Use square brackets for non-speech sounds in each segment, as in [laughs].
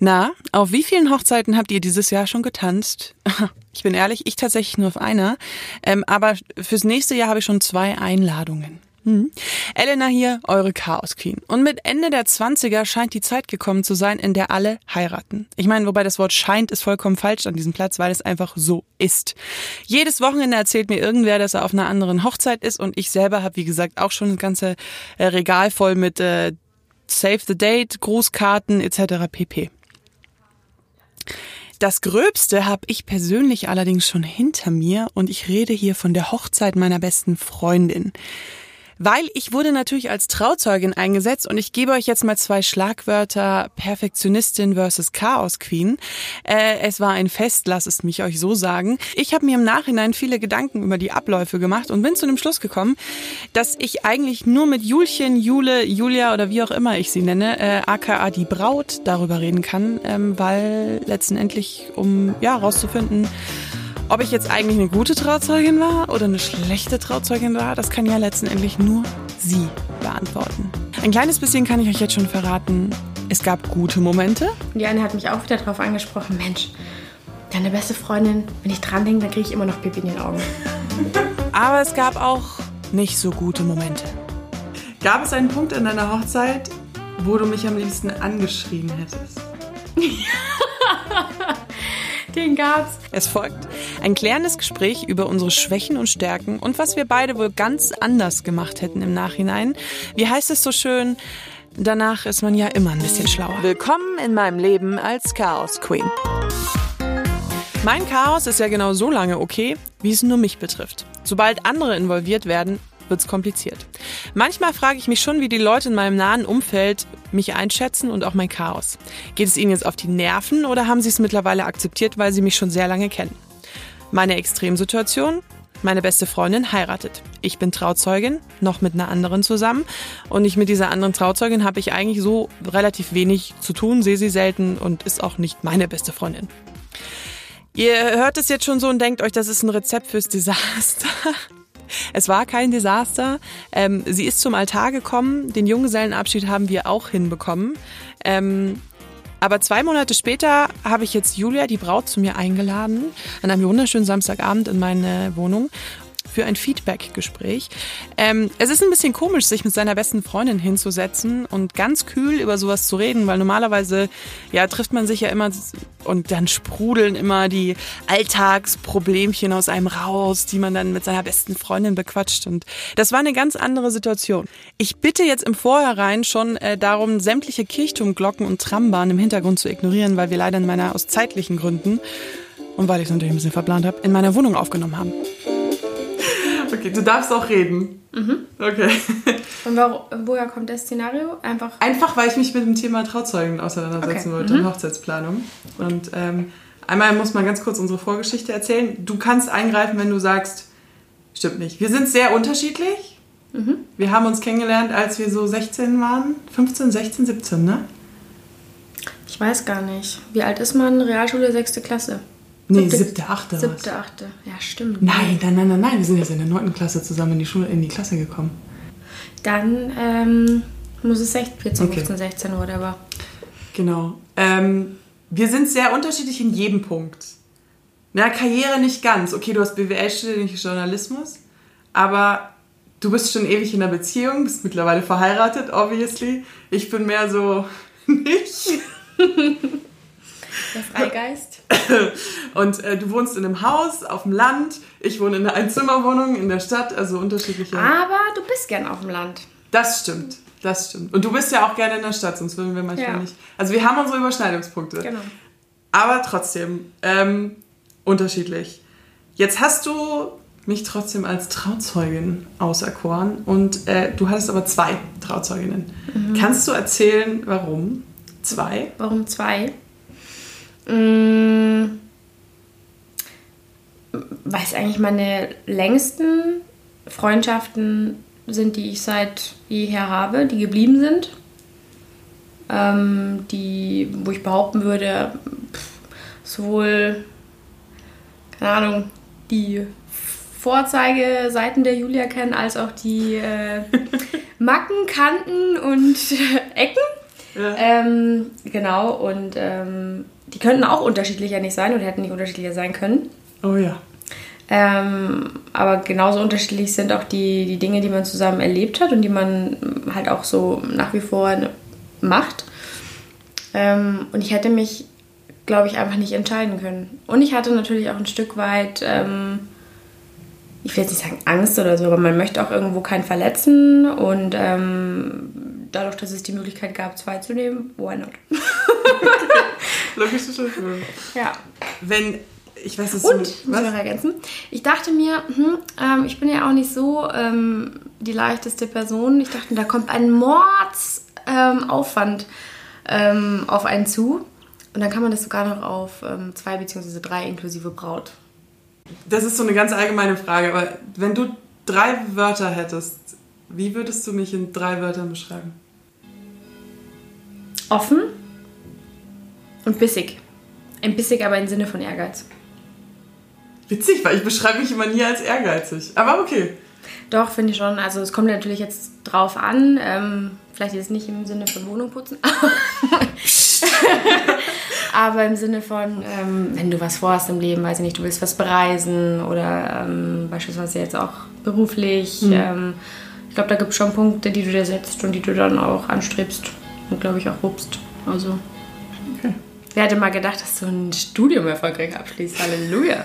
Na, auf wie vielen Hochzeiten habt ihr dieses Jahr schon getanzt? Ich bin ehrlich, ich tatsächlich nur auf einer. Ähm, aber fürs nächste Jahr habe ich schon zwei Einladungen. Hm. Elena hier, eure Chaos Queen. Und mit Ende der 20er scheint die Zeit gekommen zu sein, in der alle heiraten. Ich meine, wobei das Wort scheint ist vollkommen falsch an diesem Platz, weil es einfach so ist. Jedes Wochenende erzählt mir irgendwer, dass er auf einer anderen Hochzeit ist und ich selber habe, wie gesagt, auch schon ein ganze äh, Regal voll mit äh, Save the Date, Grußkarten etc. pp. Das Gröbste habe ich persönlich allerdings schon hinter mir und ich rede hier von der Hochzeit meiner besten Freundin. Weil ich wurde natürlich als Trauzeugin eingesetzt und ich gebe euch jetzt mal zwei Schlagwörter Perfektionistin versus Chaos Queen. Äh, es war ein Fest, lasst es mich euch so sagen. Ich habe mir im Nachhinein viele Gedanken über die Abläufe gemacht und bin zu dem Schluss gekommen, dass ich eigentlich nur mit Julchen, Jule, Julia oder wie auch immer ich sie nenne, äh, aka die Braut, darüber reden kann, ähm, weil letztendlich, um ja rauszufinden, ob ich jetzt eigentlich eine gute Trauzeugin war oder eine schlechte Trauzeugin war, das kann ja letztendlich nur sie beantworten. Ein kleines bisschen kann ich euch jetzt schon verraten. Es gab gute Momente. Die eine hat mich auch wieder darauf angesprochen, Mensch, deine beste Freundin, wenn ich dran denke, dann kriege ich immer noch Pipi in den Augen. [laughs] Aber es gab auch nicht so gute Momente. Gab es einen Punkt in deiner Hochzeit, wo du mich am liebsten angeschrien hättest? [laughs] Den gab's. Es folgt ein klärendes Gespräch über unsere Schwächen und Stärken und was wir beide wohl ganz anders gemacht hätten im Nachhinein. Wie heißt es so schön? Danach ist man ja immer ein bisschen schlauer. Willkommen in meinem Leben als Chaos Queen. Mein Chaos ist ja genau so lange okay, wie es nur mich betrifft. Sobald andere involviert werden, wird's kompliziert. Manchmal frage ich mich schon, wie die Leute in meinem nahen Umfeld mich einschätzen und auch mein Chaos. Geht es ihnen jetzt auf die Nerven oder haben sie es mittlerweile akzeptiert, weil sie mich schon sehr lange kennen? Meine Extremsituation? Meine beste Freundin heiratet. Ich bin Trauzeugin, noch mit einer anderen zusammen. Und ich mit dieser anderen Trauzeugin habe ich eigentlich so relativ wenig zu tun, sehe sie selten und ist auch nicht meine beste Freundin. Ihr hört es jetzt schon so und denkt euch, das ist ein Rezept fürs Desaster. Es war kein Desaster. Ähm, sie ist zum Altar gekommen. Den Junggesellenabschied haben wir auch hinbekommen. Ähm, aber zwei Monate später habe ich jetzt Julia, die Braut, zu mir eingeladen, an einem wunderschönen Samstagabend in meine Wohnung für ein Feedback-Gespräch. Ähm, es ist ein bisschen komisch, sich mit seiner besten Freundin hinzusetzen und ganz kühl über sowas zu reden, weil normalerweise ja trifft man sich ja immer und dann sprudeln immer die Alltagsproblemchen aus einem raus, die man dann mit seiner besten Freundin bequatscht. Und das war eine ganz andere Situation. Ich bitte jetzt im Vorhinein schon äh, darum, sämtliche Kirchturmglocken und Trambahnen im Hintergrund zu ignorieren, weil wir leider in meiner aus zeitlichen Gründen und weil ich es natürlich ein bisschen verplant habe, in meiner Wohnung aufgenommen haben. Okay, du darfst auch reden. Mhm. Okay. Und wo, woher kommt das Szenario? Einfach. Einfach, weil ich mich mit dem Thema Trauzeugen auseinandersetzen okay. wollte mhm. und Hochzeitsplanung. Und ähm, einmal muss man ganz kurz unsere Vorgeschichte erzählen. Du kannst eingreifen, wenn du sagst, stimmt nicht. Wir sind sehr unterschiedlich. Mhm. Wir haben uns kennengelernt, als wir so 16 waren. 15, 16, 17, ne? Ich weiß gar nicht. Wie alt ist man? Realschule, sechste Klasse. Nee, siebte, achte. Siebte, achte. Ja, stimmt. Nein, nein, nein, nein, nein. Wir sind jetzt in der neunten Klasse zusammen in die Schule, in die Klasse gekommen. Dann ähm, muss es 16, 14, okay. 15, 16 oder whatever. Genau. Ähm, wir sind sehr unterschiedlich in jedem Punkt. Na, Karriere nicht ganz. Okay, du hast BWL studiert, nicht Journalismus. Aber du bist schon ewig in einer Beziehung, bist mittlerweile verheiratet, obviously. Ich bin mehr so [laughs] nicht. [laughs] Der Freigeist. [laughs] Und äh, du wohnst in einem Haus auf dem Land, ich wohne in einer Einzimmerwohnung in der Stadt, also unterschiedliche. Aber du bist gern auf dem Land. Das stimmt, das stimmt. Und du bist ja auch gerne in der Stadt, sonst würden wir manchmal ja. nicht. Also wir haben unsere Überschneidungspunkte. Genau. Aber trotzdem ähm, unterschiedlich. Jetzt hast du mich trotzdem als Trauzeugin auserkoren und äh, du hattest aber zwei Trauzeuginnen. Mhm. Kannst du erzählen, warum? Zwei? Warum zwei? Mmh, was eigentlich meine längsten Freundschaften sind, die ich seit jeher habe, die geblieben sind. Ähm, die, wo ich behaupten würde, sowohl, keine Ahnung, die Vorzeigeseiten der Julia kennen, als auch die äh, [laughs] Macken, Kanten und [laughs] Ecken. Ja. Ähm, genau, und ähm, die könnten auch unterschiedlicher nicht sein oder hätten nicht unterschiedlicher sein können. Oh ja. Ähm, aber genauso unterschiedlich sind auch die, die Dinge, die man zusammen erlebt hat und die man halt auch so nach wie vor macht. Ähm, und ich hätte mich, glaube ich, einfach nicht entscheiden können. Und ich hatte natürlich auch ein Stück weit, ähm, ich will jetzt nicht sagen Angst oder so, aber man möchte auch irgendwo keinen verletzen. Und ähm, dadurch, dass es die Möglichkeit gab, zwei zu nehmen, why not? [laughs] Logische Schlussfolgerung. Ja. Wenn ich weiß es Und, muss ich noch ergänzen, ich dachte mir, hm, ähm, ich bin ja auch nicht so ähm, die leichteste Person. Ich dachte, da kommt ein Mordsaufwand ähm, auf einen zu. Und dann kann man das sogar noch auf ähm, zwei bzw. drei inklusive Braut. Das ist so eine ganz allgemeine Frage, aber wenn du drei Wörter hättest, wie würdest du mich in drei Wörtern beschreiben? Offen und bissig. Ein bissig, aber im Sinne von Ehrgeiz. Witzig, weil ich beschreibe mich immer nie als ehrgeizig. Aber okay. Doch, finde ich schon. Also es kommt natürlich jetzt drauf an. Ähm, vielleicht jetzt nicht im Sinne von Wohnung putzen. [laughs] Aber im Sinne von, ähm, wenn du was vorhast im Leben, weiß ich nicht, du willst was bereisen oder ähm, beispielsweise jetzt auch beruflich. Mhm. Ich glaube, da gibt es schon Punkte, die du dir setzt und die du dann auch anstrebst und glaube ich auch rupst. Also. Okay. Wer hätte mal gedacht, dass du ein Studium erfolgreich abschließt? Halleluja.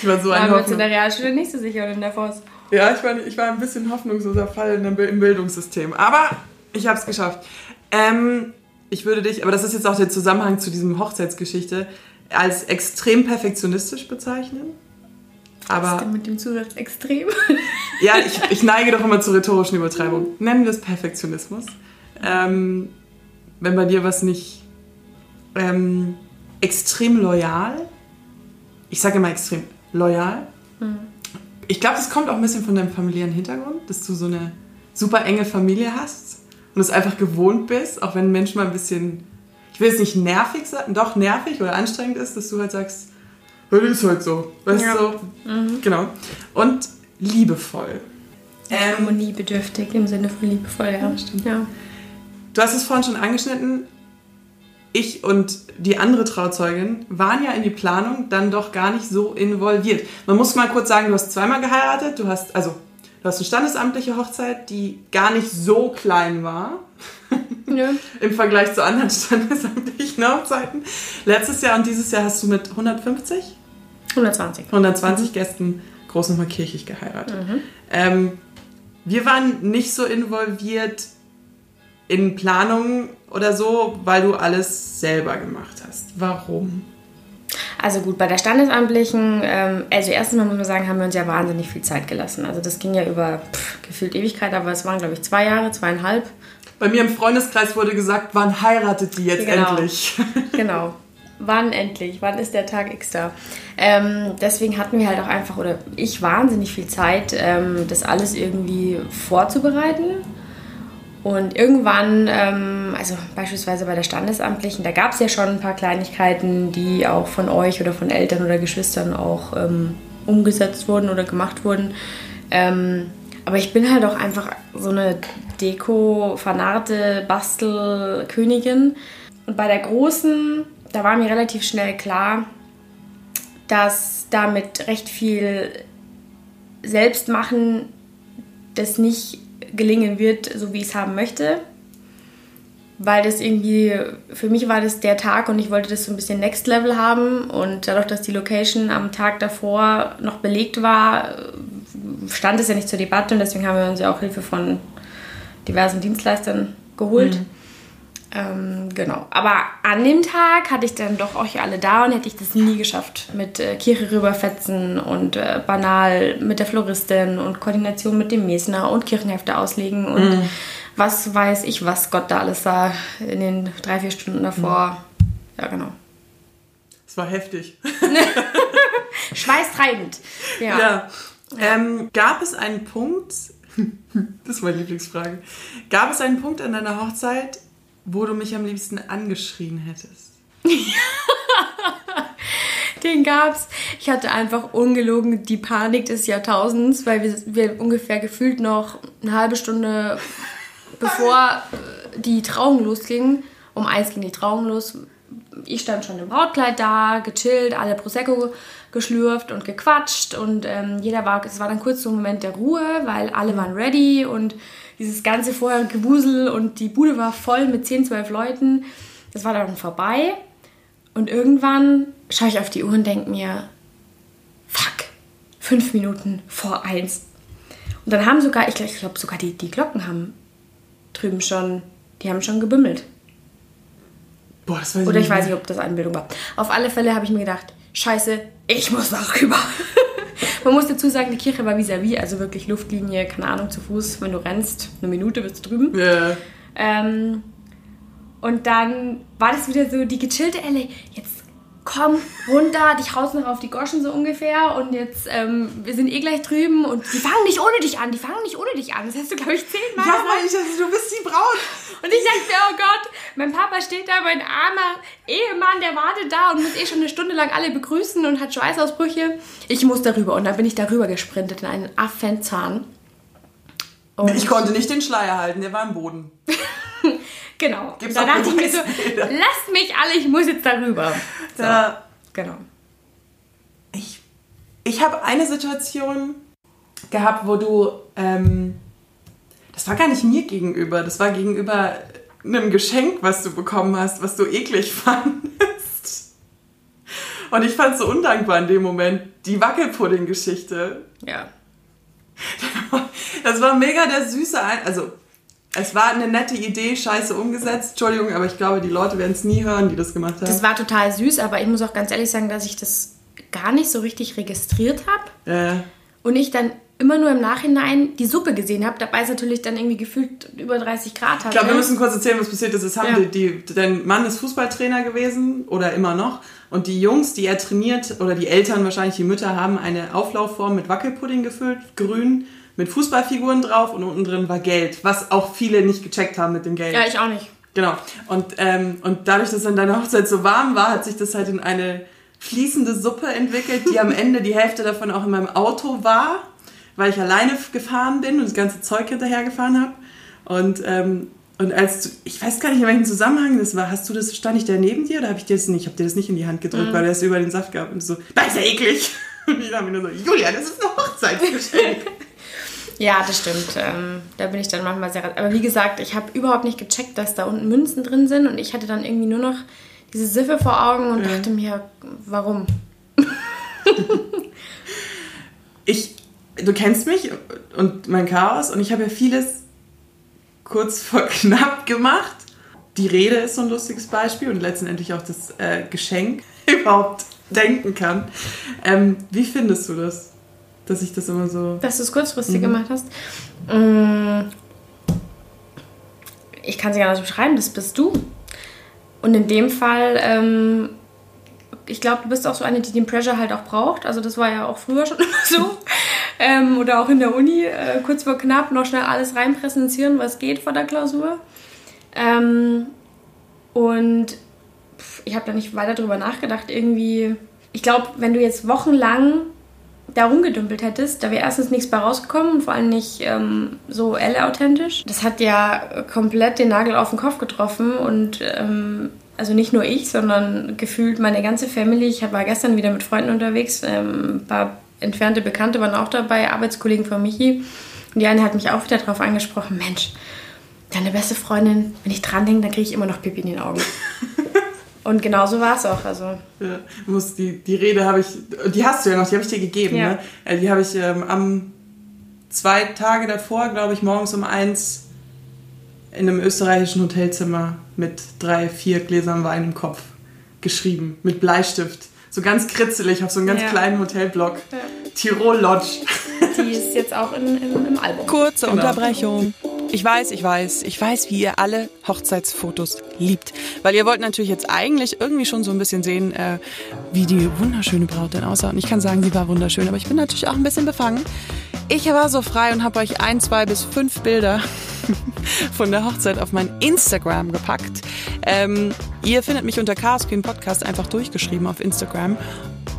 ich war so ein Aber uns in der Realschule nicht so sicher und in der Forst. Ja, ich war, ich war ein bisschen hoffnungsloser Fall im Bildungssystem. Aber ich habe es geschafft. Ähm, ich würde dich, aber das ist jetzt auch der Zusammenhang zu diesem Hochzeitsgeschichte, als extrem perfektionistisch bezeichnen. Aber Was ist denn mit dem Zusatz extrem? [laughs] ja, ich, ich neige doch immer zur rhetorischen Übertreibung. Nennen wir es Perfektionismus. Ähm, wenn bei dir was nicht ähm, extrem loyal ich sage immer extrem loyal. Mhm. Ich glaube, das kommt auch ein bisschen von deinem familiären Hintergrund, dass du so eine super enge Familie hast und es einfach gewohnt bist, auch wenn Menschen mal ein bisschen, ich will es nicht nervig sagen, doch nervig oder anstrengend ist, dass du halt sagst, das ist halt so. Weißt ja. du? Mhm. Genau. Und liebevoll. Ähm, Harmoniebedürftig im Sinne von liebevoll, ja. ja. Stimmt. ja. Du hast es vorhin schon angeschnitten, ich und die andere Trauzeugin waren ja in die Planung dann doch gar nicht so involviert. Man muss mal kurz sagen, du hast zweimal geheiratet, du hast also du hast eine standesamtliche Hochzeit, die gar nicht so klein war. [laughs] Ja. Im Vergleich zu anderen standesamtlichen Hochzeiten. Letztes Jahr und dieses Jahr hast du mit 150? 120. 120 mhm. Gästen groß nochmal kirchig geheiratet. Mhm. Ähm, wir waren nicht so involviert in Planungen oder so, weil du alles selber gemacht hast. Warum? Also gut, bei der Standesamtlichen, ähm, also erstens mal muss man sagen, haben wir uns ja wahnsinnig viel Zeit gelassen. Also das ging ja über pff, gefühlt Ewigkeit, aber es waren glaube ich zwei Jahre, zweieinhalb. Bei mir im Freundeskreis wurde gesagt, wann heiratet die jetzt genau. endlich? genau. [laughs] Wann endlich? Wann ist der Tag X da? Ähm, deswegen hatten wir halt auch einfach, oder ich wahnsinnig viel Zeit, ähm, das alles irgendwie vorzubereiten und irgendwann, ähm, also beispielsweise bei der Standesamtlichen, da gab es ja schon ein paar Kleinigkeiten, die auch von euch oder von Eltern oder Geschwistern auch ähm, umgesetzt wurden oder gemacht wurden. Ähm, aber ich bin halt auch einfach so eine Deko-fanarte Bastelkönigin. Und bei der großen, da war mir relativ schnell klar, dass damit recht viel Selbstmachen das nicht gelingen wird, so wie ich es haben möchte. Weil das irgendwie, für mich war das der Tag und ich wollte das so ein bisschen Next Level haben. Und dadurch, dass die Location am Tag davor noch belegt war, stand es ja nicht zur Debatte und deswegen haben wir uns ja auch Hilfe von diversen Dienstleistern geholt. Mhm. Ähm, genau. Aber an dem Tag hatte ich dann doch euch alle da und hätte ich das nie geschafft. Mit äh, Kirche rüberfetzen und äh, banal mit der Floristin und Koordination mit dem Mesner und Kirchenhefte auslegen und mhm. was weiß ich, was Gott da alles sah in den drei, vier Stunden davor. Mhm. Ja, genau. Es war heftig. [laughs] Schweißtreibend. Ja. ja. Ähm, gab es einen Punkt, [laughs] das ist meine Lieblingsfrage, gab es einen Punkt an deiner Hochzeit, wo du mich am liebsten angeschrien hättest? [laughs] Den gab's. Ich hatte einfach ungelogen die Panik des Jahrtausends, weil wir, wir ungefähr gefühlt noch eine halbe Stunde [laughs] bevor die Trauung losging, um eins ging die Trauung los. Ich stand schon im Brautkleid da, gechillt, alle Prosecco geschlürft und gequatscht und ähm, jeder war, es war dann kurz so ein Moment der Ruhe, weil alle waren ready und dieses ganze vorher Gewusel und die Bude war voll mit 10, 12 Leuten. Das war dann vorbei und irgendwann schaue ich auf die Uhr und denke mir, fuck, fünf Minuten vor eins. Und dann haben sogar, ich glaube glaub sogar die, die Glocken haben drüben schon, die haben schon gebümmelt. Boah, das weiß ich Oder ich nicht weiß nicht, ob das Einbildung war. Auf alle Fälle habe ich mir gedacht, scheiße, ich muss darüber. [laughs] Man muss dazu sagen, die Kirche war vis-à-vis, also wirklich Luftlinie, keine Ahnung, zu Fuß, wenn du rennst, eine Minute bist du drüben. Ja. Ähm, und dann war das wieder so die gechillte Elle. Jetzt komm runter, dich haust noch auf die Goschen so ungefähr und jetzt, ähm, wir sind eh gleich drüben und die fangen nicht ohne dich an, die fangen nicht ohne dich an. Das hast du, glaube ich, zehnmal Ja, weil ich dachte, du bist die Braut. Und ich dachte mir, oh Gott, mein Papa steht da, mein armer Ehemann, der wartet da und muss eh schon eine Stunde lang alle begrüßen und hat Schweißausbrüche. Ich muss darüber und dann bin ich darüber gesprintet in einen Affenzahn. Und Ich konnte nicht den Schleier halten, der war im Boden. [laughs] genau. Gibt's auch dachte ich mir so, lasst mich alle, ich muss jetzt darüber. So, Da, genau. ich ich habe eine Situation gehabt, wo du, ähm, das war gar nicht mir gegenüber, das war gegenüber einem Geschenk, was du bekommen hast, was du eklig [laughs] fandest. Und ich fand es so undankbar in dem Moment, die Wackelpudding-Geschichte. Ja. Das war mega der süße Ein also es war eine nette Idee, scheiße umgesetzt, Entschuldigung, aber ich glaube, die Leute werden es nie hören, die das gemacht haben. Das war total süß, aber ich muss auch ganz ehrlich sagen, dass ich das gar nicht so richtig registriert habe. äh, Und ich dann immer nur im Nachhinein die Suppe gesehen habe, dabei es natürlich dann irgendwie gefühlt über 30 Grad hatte. Ich glaube, wir müssen kurz erzählen, was passiert ist. Es haben Ja. die, die, dein Mann ist Fußballtrainer gewesen oder immer noch. Und die Jungs, die er trainiert, oder die Eltern wahrscheinlich, die Mütter, haben eine Auflaufform mit Wackelpudding gefüllt, grün, mit Fußballfiguren drauf und unten drin war Geld, was auch viele nicht gecheckt haben mit dem Geld. Ja, ich auch nicht. Genau. Und, ähm, und dadurch, dass dann deine Hochzeit so warm war, hat sich das halt in eine fließende Suppe entwickelt, die am Ende die Hälfte davon auch in meinem Auto war, weil ich alleine gefahren bin und das ganze Zeug hinterher gefahren habe. Und, ähm, und als du, ich weiß gar nicht, in welchem Zusammenhang das war, hast du das, stand ich da neben dir oder habe ich dir das nicht? Ich habe dir das nicht in die Hand gedrückt, weil du es über den Saft gehabt und so, das ist ja eklig. [laughs] Und ich habe mir nur so, Julia, das ist ein Hochzeitsgeschenk. [laughs] Ja, das stimmt. Ähm, da bin ich dann manchmal sehr. Aber wie gesagt, ich habe überhaupt nicht gecheckt, dass da unten Münzen drin sind und ich hatte dann irgendwie nur noch diese Siffe vor Augen und dachte mir, warum? ich, du kennst mich und mein Chaos und ich habe ja vieles kurz vor [laughs] knapp gemacht. Die Rede ist so ein lustiges Beispiel und letztendlich auch das äh, Geschenk [laughs] überhaupt denken kann. Ähm, wie findest du das, dass ich das immer so... Dass du es kurzfristig gemacht hast. Mm, Ich kann es gar nicht beschreiben, das bist du. Und in dem Fall, ähm, ich glaube, du bist auch so eine, die den Pressure halt auch braucht. Also das war ja auch früher schon [laughs] immer so. ähm, oder auch in der Uni, äh, kurz vor knapp, noch schnell alles reinpressen Hirn, was geht vor der Klausur. Ähm, und ich habe da nicht weiter drüber nachgedacht. Irgendwie, ich glaube, wenn du jetzt wochenlang da rumgedümpelt hättest, da wäre erstens nichts bei rausgekommen und vor allem nicht ähm, so L-authentisch. Das hat ja komplett den Nagel auf den Kopf getroffen und ähm, also nicht nur ich, sondern gefühlt meine ganze Family. Ich war gestern wieder mit Freunden unterwegs, ähm, ein paar entfernte Bekannte waren auch dabei, Arbeitskollegen von Michi. Und die eine hat mich auch wieder darauf angesprochen, Mensch, deine beste Freundin, wenn ich dran denke, dann kriege ich immer noch Pipi in den Augen. [laughs] und genau so war es auch. Also Ja, muss die, die Rede habe ich, die hast du ja noch, die habe ich dir gegeben. Ja. Ne? Äh, Die habe ich ähm, am zwei Tage davor, glaube ich, morgens um eins in einem österreichischen Hotelzimmer mit drei, vier Gläsern Wein im Kopf geschrieben, mit Bleistift. So ganz kritzelig auf so einem ganz Ja. kleinen Hotelblock. Tirol Lodge. die ist jetzt auch in, im, im Album. Kurze Genau. Unterbrechung. Ich weiß, ich weiß, ich weiß, wie ihr alle Hochzeitsfotos liebt. Weil ihr wollt natürlich jetzt eigentlich irgendwie schon so ein bisschen sehen, äh, wie die wunderschöne Braut denn aussah. Und ich kann sagen, sie war wunderschön, aber ich bin natürlich auch ein bisschen befangen. Ich war so frei und habe euch ein, zwei bis fünf Bilder [laughs] von der Hochzeit auf mein Instagram gepackt. Ähm, ihr findet mich unter Chaos Queen Podcast einfach durchgeschrieben auf Instagram.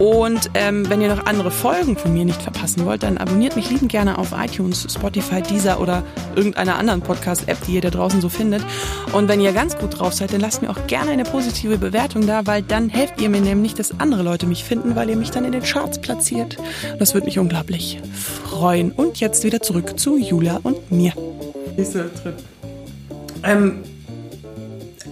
Und ähm, wenn ihr noch andere Folgen von mir nicht verpassen wollt, dann abonniert mich liebend gerne auf iTunes, Spotify, Deezer oder irgendeiner anderen Podcast-App, die ihr da draußen so findet. Und wenn ihr ganz gut drauf seid, dann lasst mir auch gerne eine positive Bewertung da, weil dann helft ihr mir nämlich, dass andere Leute mich finden, weil ihr mich dann in den Charts platziert. Das würde mich unglaublich freuen. Und jetzt wieder zurück zu Julia und mir. Nächster Tritt. Ähm,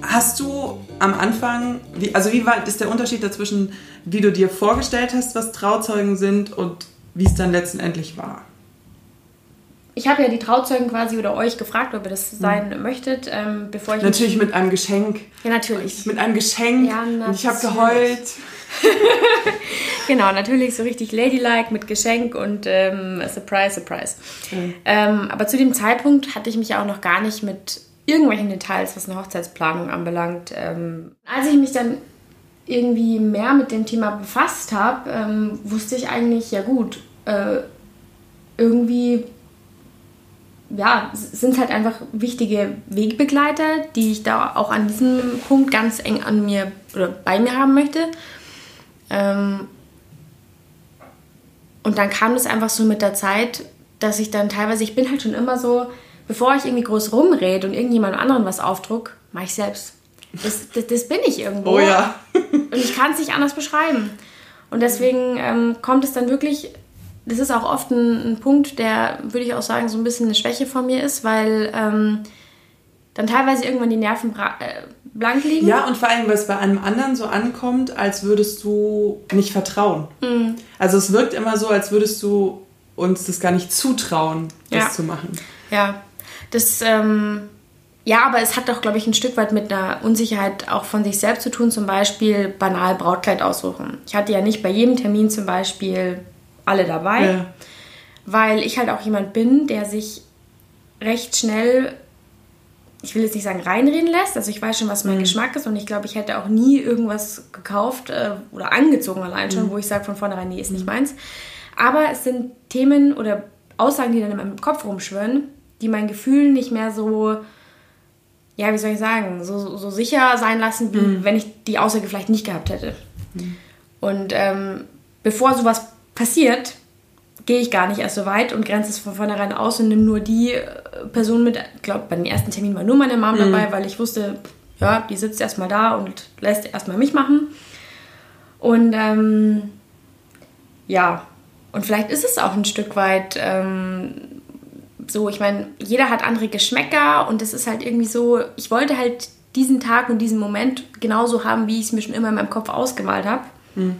hast du am Anfang, wie, also wie weit ist der Unterschied dazwischen, wie du dir vorgestellt hast, was Trauzeugen sind und wie es dann letztendlich war? Ich habe ja die Trauzeugen quasi oder euch gefragt, ob ihr das sein mhm. möchtet, ähm, bevor ich. Natürlich mit einem Geschenk. Ja, natürlich. Mit einem Geschenk. Ja, und ich habe geheult. [laughs] genau, natürlich so richtig ladylike mit Geschenk und ähm, Surprise, Surprise. Mhm. Ähm, aber zu dem Zeitpunkt hatte ich mich auch noch gar nicht mit irgendwelchen Details, was eine Hochzeitsplanung anbelangt. Ähm, als ich mich dann irgendwie mehr mit dem Thema befasst habe, ähm, wusste ich eigentlich, ja gut, äh, irgendwie ja, sind halt einfach wichtige Wegbegleiter, die ich da auch an diesem Punkt ganz eng an mir oder bei mir haben möchte. Ähm, und dann kam das einfach so mit der Zeit, dass ich dann teilweise, ich bin halt schon immer so, bevor ich irgendwie groß rumrede und irgendjemand anderen was aufdruck, mache ich selbst. Das, das, das, bin ich irgendwo. Oh ja. und ich kann es nicht anders beschreiben. Und deswegen ähm, kommt es dann wirklich, das ist auch oft ein, ein, Punkt, der, würde ich auch sagen, so ein bisschen eine Schwäche von mir ist, weil ähm, dann teilweise irgendwann die Nerven äh, blank liegen. Ja, und vor allem, weil es bei einem anderen so ankommt, als würdest du nicht vertrauen. Mhm. Also es wirkt immer so, als würdest du uns das gar nicht zutrauen, das ja. zu machen. Ja, das, ähm, ja, aber es hat doch, glaube ich, ein Stück weit mit einer Unsicherheit auch von sich selbst zu tun, zum Beispiel banal Brautkleid aussuchen. Ich hatte ja nicht bei jedem Termin zum Beispiel alle dabei, ja. weil ich halt auch jemand bin, der sich recht schnell, ich will jetzt nicht sagen reinreden lässt, also ich weiß schon, was mein mhm. Geschmack ist und ich glaube, ich hätte auch nie irgendwas gekauft äh, oder angezogen allein schon, mhm. wo ich sage von vornherein, nee, ist nicht meins. Aber es sind Themen oder Aussagen, die dann in meinem Kopf rumschwören, die mein Gefühl nicht mehr so, ja, wie soll ich sagen, so, so sicher sein lassen, wie mhm. wenn ich die Aussage vielleicht nicht gehabt hätte. Mhm. Und ähm, bevor sowas passiert, gehe ich gar nicht erst so weit und grenze es von vornherein aus und nehme nur die äh, Person mit. Ich glaube, bei den ersten Terminen war nur meine Mom mhm. dabei, weil ich wusste, ja, die sitzt erstmal da und lässt erstmal mich machen. Und ähm, ja, und vielleicht ist es auch ein Stück weit ähm, so, ich meine, jeder hat andere Geschmäcker und es ist halt irgendwie so, ich wollte halt diesen Tag und diesen Moment genauso haben, wie ich es mir schon immer in meinem Kopf ausgemalt habe. Mhm.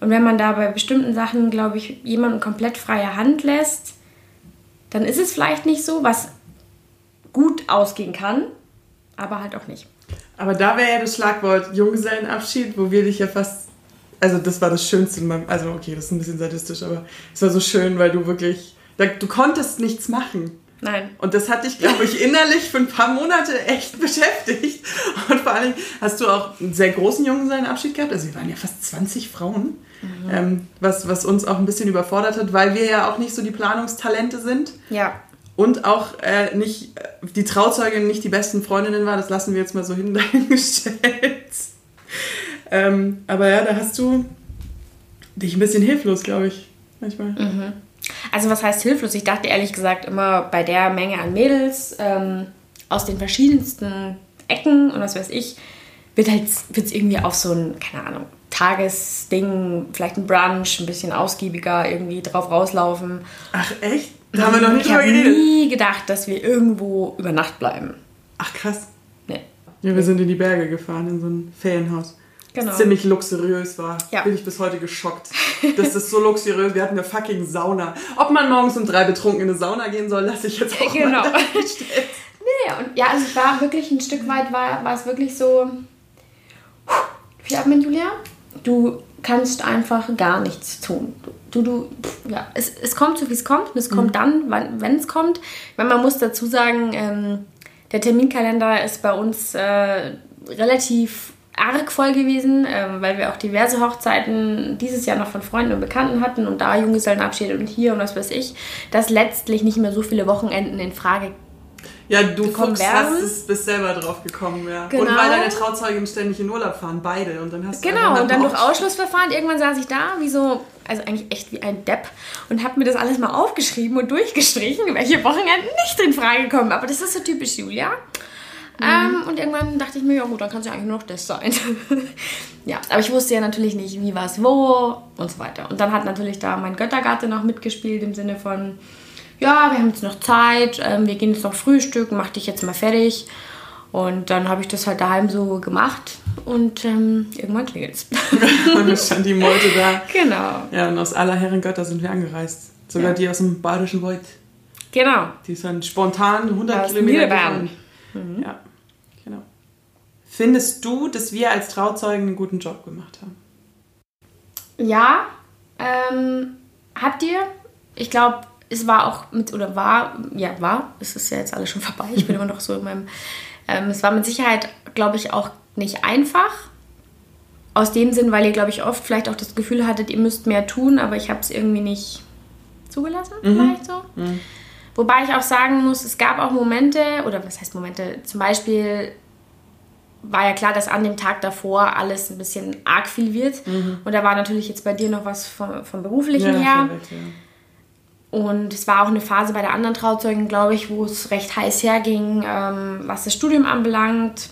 Und wenn man da bei bestimmten Sachen, glaube ich, jemanden komplett freie Hand lässt, dann ist es vielleicht nicht so, was gut ausgehen kann, aber halt auch nicht. Aber da wäre ja das Schlagwort Junggesellenabschied, wo wir dich ja fast. Also, das war das Schönste in meinem. Also, okay, das ist ein bisschen sadistisch, aber es war so schön, weil du wirklich Du konntest nichts machen. Nein. Und das hat dich, glaube ich, innerlich für ein paar Monate echt [laughs] beschäftigt. Und vor allem hast du auch einen sehr großen Junggesellenabschied gehabt. Also wir waren ja fast 20 Frauen, mhm. ähm, was, was uns auch ein bisschen überfordert hat, weil wir ja auch nicht so die Planungstalente sind. Ja. Und auch äh, nicht die Trauzeugin nicht die besten Freundinnen war. Das lassen wir jetzt mal so [laughs] hingestellt. ähm, aber ja, da hast du dich ein bisschen hilflos, glaube ich, manchmal. Mhm. Also was heißt hilflos? Ich dachte ehrlich gesagt immer bei der Menge an Mädels ähm, aus den verschiedensten Ecken und was weiß ich, wird halt wird's irgendwie auf so ein, keine Ahnung, Tagesding, vielleicht ein Brunch, ein bisschen ausgiebiger irgendwie drauf rauslaufen. Ach echt? Da haben wir noch nicht drüber geredet. Ich habe nie gedacht, dass wir irgendwo über Nacht bleiben. Ach krass. Nee. Ja, wir sind in die Berge gefahren, in so ein Ferienhaus genau. ziemlich luxuriös war. Ja. Bin ich bis heute geschockt. Das ist so luxuriös. Wir hatten eine fucking Sauna. Ob man morgens um drei betrunken in eine Sauna gehen soll, lasse ich jetzt auch genau. mal Nee, und ja, also ich war wirklich ein Stück weit, war, war es wirklich so, wie atmen, Julia? Du kannst einfach gar nichts tun. Du, du, ja, es, es kommt so, wie es kommt und es kommt mhm. dann, wenn es kommt. Weil man muss dazu sagen, ähm, der Terminkalender ist bei uns äh, relativ arg voll gewesen, ähm, weil wir auch diverse Hochzeiten dieses Jahr noch von Freunden und Bekannten hatten und da Junggesellenabschiede und hier und was weiß ich, dass letztlich nicht mehr so viele Wochenenden in Frage Ja, du Fuchs hast es, bist selber drauf gekommen, ja. Genau. Und weil deine Trauzeugen ständig in Urlaub fahren, beide. Und dann hast du Genau, und dann durch Ausschlussverfahren, irgendwann saß ich da, wie so, also eigentlich echt wie ein Depp und habe mir das alles mal aufgeschrieben und durchgestrichen, welche Wochenenden nicht in Frage kommen. Aber das ist so typisch Julia. Mhm. Ähm, und irgendwann dachte ich mir, ja gut, dann kann es ja eigentlich nur noch das sein. [laughs] ja, aber ich wusste ja natürlich nicht, wie, was, wo und so weiter. Und dann hat natürlich da mein Göttergatte noch mitgespielt im Sinne von, ja, wir haben jetzt noch Zeit, ähm, wir gehen jetzt noch frühstücken, mach dich jetzt mal fertig. Und dann habe ich das halt daheim so gemacht und ähm, irgendwann klingelt's. [laughs] und dann stand die Meute da. [laughs] Genau. Ja, und aus aller Herren Götter sind wir angereist. Sogar ja. die aus dem Bayerischen Wald. Genau. Die sind spontan 100 aus Kilometer gefahren. Mhm. Ja. Findest du, dass wir als Trauzeugen einen guten Job gemacht haben? Ja, ähm, habt ihr? Ich glaube, es war auch mit, oder war, ja, war, es ist ja jetzt alles schon vorbei, ich bin [laughs] immer noch so in meinem, ähm, es war mit Sicherheit, glaube ich, auch nicht einfach. Aus dem Sinn, weil ihr, glaube ich, oft vielleicht auch das Gefühl hattet, ihr müsst mehr tun, aber ich habe es irgendwie nicht zugelassen, mhm. vielleicht so. Mhm. Wobei ich auch sagen muss, es gab auch Momente, oder was heißt Momente, zum Beispiel war ja klar, dass an dem Tag davor alles ein bisschen arg viel wird. Mhm. Und da war natürlich jetzt bei dir noch was vom, vom beruflichen ja, her. Ja. Und es war auch eine Phase bei der anderen Trauzeugin, glaube ich, wo es recht heiß herging, ähm, was das Studium anbelangt.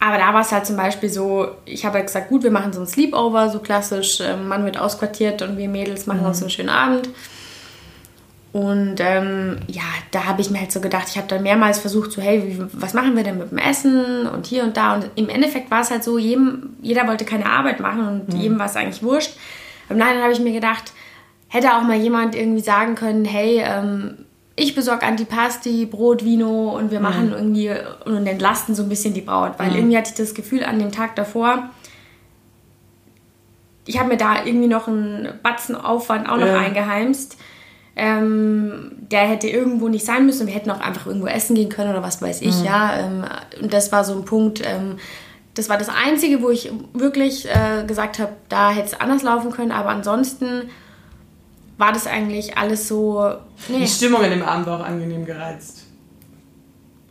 Aber da war es halt zum Beispiel so, ich habe halt gesagt, gut, wir machen so ein Sleepover, so klassisch, ähm, Mann wird ausquartiert und wir Mädels machen mhm. uns einen schönen Abend. Und ähm, ja, da habe ich mir halt so gedacht, ich habe dann mehrmals versucht, so, hey, wie, was machen wir denn mit dem Essen und hier und da. Und im Endeffekt war es halt so, jedem, jeder wollte keine Arbeit machen und mhm. jedem war es eigentlich wurscht. Im Nachhinein habe ich mir gedacht, hätte auch mal jemand irgendwie sagen können, hey, ähm, ich besorge Antipasti, Brot, Vino und wir mhm. machen irgendwie und entlasten so ein bisschen die Braut. Weil mhm. irgendwie hatte ich das Gefühl an dem Tag davor, ich habe mir da irgendwie noch einen Batzen Aufwand auch noch ja. eingeheimst. Ähm, der hätte irgendwo nicht sein müssen. Wir hätten auch einfach irgendwo essen gehen können oder was weiß ich, mhm. ja. Ähm, und das war so ein Punkt, ähm, das war das Einzige, wo ich wirklich äh, gesagt habe, da hätte es anders laufen können. Aber ansonsten war das eigentlich alles so. Nee. Die Stimmung in dem Abend war auch angenehm gereizt.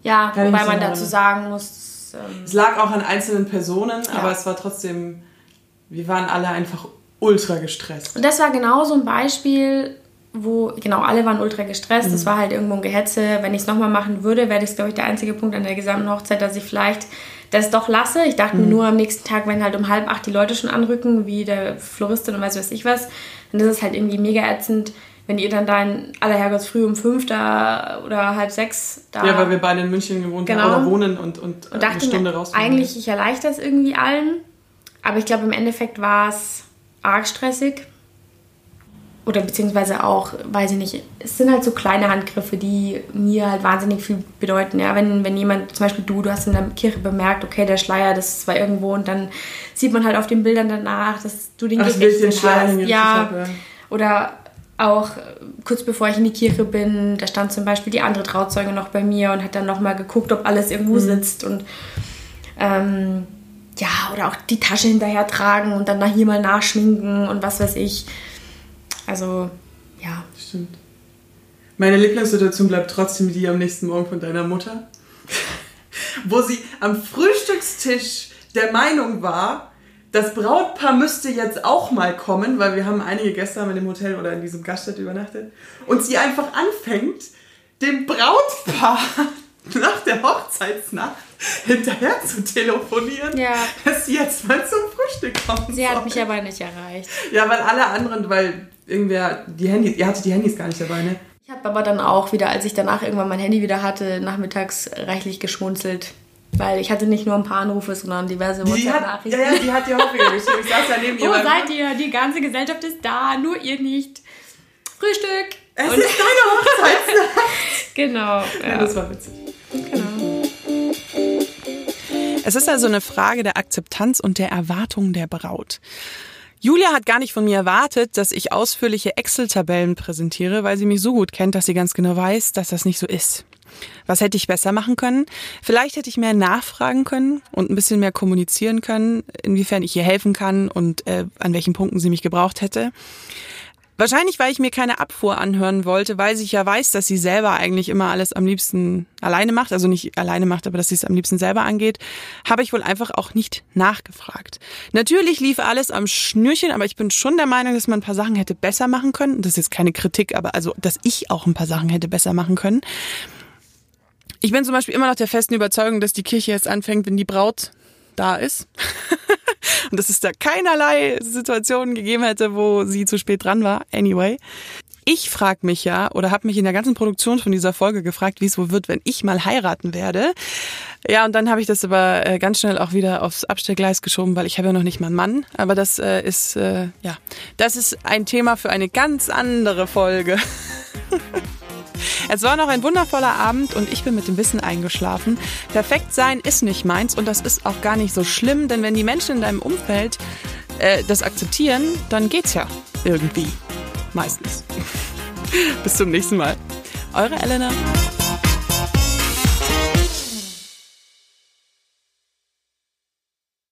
Ja, Kann wobei man dazu sagen muss. Ähm, es lag auch an einzelnen Personen, ja. aber es war trotzdem. Wir waren alle einfach ultra gestresst. Und das war genau so ein Beispiel, wo, genau, alle waren ultra gestresst. Mhm. Das war halt irgendwo ein Gehetze. Wenn ich es nochmal machen würde, wäre das, glaube ich, der einzige Punkt an der gesamten Hochzeit, dass ich vielleicht das doch lasse. Ich dachte mhm. mir nur am nächsten Tag, wenn halt um halb acht die Leute schon anrücken, wie der Floristin und weiß was ich was, dann ist es halt irgendwie mega ätzend, wenn ihr dann da in aller Herrgotts früh um fünf da oder halb sechs da. Ja, weil wir beide in München gewohnt genau. haben oder wohnen und, und, und dachte eine Stunde raus. Eigentlich, ich erleichter es irgendwie allen. Aber ich glaube, im Endeffekt war es arg stressig. Oder beziehungsweise auch, weiß ich nicht, es sind halt so kleine Handgriffe, die mir halt wahnsinnig viel bedeuten. Ja, wenn, wenn jemand, zum Beispiel du, du hast in der Kirche bemerkt, okay, der Schleier, das war irgendwo und dann sieht man halt auf den Bildern danach, dass du den Ach, gerichtet hast. Ja. Oder auch kurz bevor ich in die Kirche bin, da stand zum Beispiel die andere Trauzeuge noch bei mir und hat dann nochmal geguckt, ob alles irgendwo mhm. sitzt und ähm, ja, oder auch die Tasche hinterher tragen und dann nach hier mal nachschminken und was weiß ich. Also, ja. Stimmt. Meine Lieblingssituation bleibt trotzdem die am nächsten Morgen von deiner Mutter, [laughs] wo sie am Frühstückstisch der Meinung war, das Brautpaar müsste jetzt auch mal kommen, weil wir haben einige Gäste in dem Hotel oder in diesem Gaststätte übernachtet und sie einfach anfängt, dem Brautpaar [laughs] nach der Hochzeitsnacht hinterher zu telefonieren, ja. dass sie jetzt mal zum Frühstück kommen. Sie soll. hat mich aber nicht erreicht. Ja, weil alle anderen, weil irgendwer die Handys, ihr hattet die Handys gar nicht dabei, ne? Ich habe aber dann auch wieder, als ich danach irgendwann mein Handy wieder hatte, nachmittags reichlich geschmunzelt. Weil ich hatte nicht nur ein paar Anrufe, sondern diverse WhatsApp-Nachrichten. Ja, ja, die hat die häufiger geschrieben. Ich saß daneben Wo [laughs] seid ihr? Die ganze Gesellschaft ist da, nur ihr nicht. Frühstück! Es Und ist deine [laughs] Hochzeitsnacht! genau. Ja. ja, das war witzig. Genau. Es ist also eine Frage der Akzeptanz und der Erwartung der Braut. Julia hat gar nicht von mir erwartet, dass ich ausführliche Excel-Tabellen präsentiere, weil sie mich so gut kennt, dass sie ganz genau weiß, dass das nicht so ist. Was hätte ich besser machen können? Vielleicht hätte ich mehr nachfragen können und ein bisschen mehr kommunizieren können, inwiefern ich ihr helfen kann und äh, an welchen Punkten sie mich gebraucht hätte. Wahrscheinlich, weil ich mir keine Abfuhr anhören wollte, weil ich ja weiß, dass sie selber eigentlich immer alles am liebsten alleine macht, also nicht alleine macht, aber dass sie es am liebsten selber angeht, habe ich wohl einfach auch nicht nachgefragt. Natürlich lief alles am Schnürchen, aber ich bin schon der Meinung, dass man ein paar Sachen hätte besser machen können. Das ist jetzt keine Kritik, aber also, dass ich auch ein paar Sachen hätte besser machen können. Ich bin zum Beispiel immer noch der festen Überzeugung, dass die Kirche jetzt anfängt, wenn die Braut da ist. [laughs] [laughs] und dass es da keinerlei Situationen gegeben hätte, wo sie zu spät dran war. Anyway. Ich frage mich ja oder habe mich in der ganzen Produktion von dieser Folge gefragt, wie es wohl wird, wenn ich mal heiraten werde. Ja, und dann habe ich das aber äh, ganz schnell auch wieder aufs Abstellgleis geschoben, weil ich habe ja noch nicht mal einen Mann. Aber das äh, ist äh, ja, das ist ein Thema für eine ganz andere Folge. [laughs] Es war noch ein wundervoller Abend und ich bin mit dem Wissen eingeschlafen. Perfekt sein ist nicht meins und das ist auch gar nicht so schlimm, denn wenn die Menschen in deinem Umfeld äh, das akzeptieren, dann geht's ja irgendwie. Meistens. [laughs] Bis zum nächsten Mal. Eure Elena.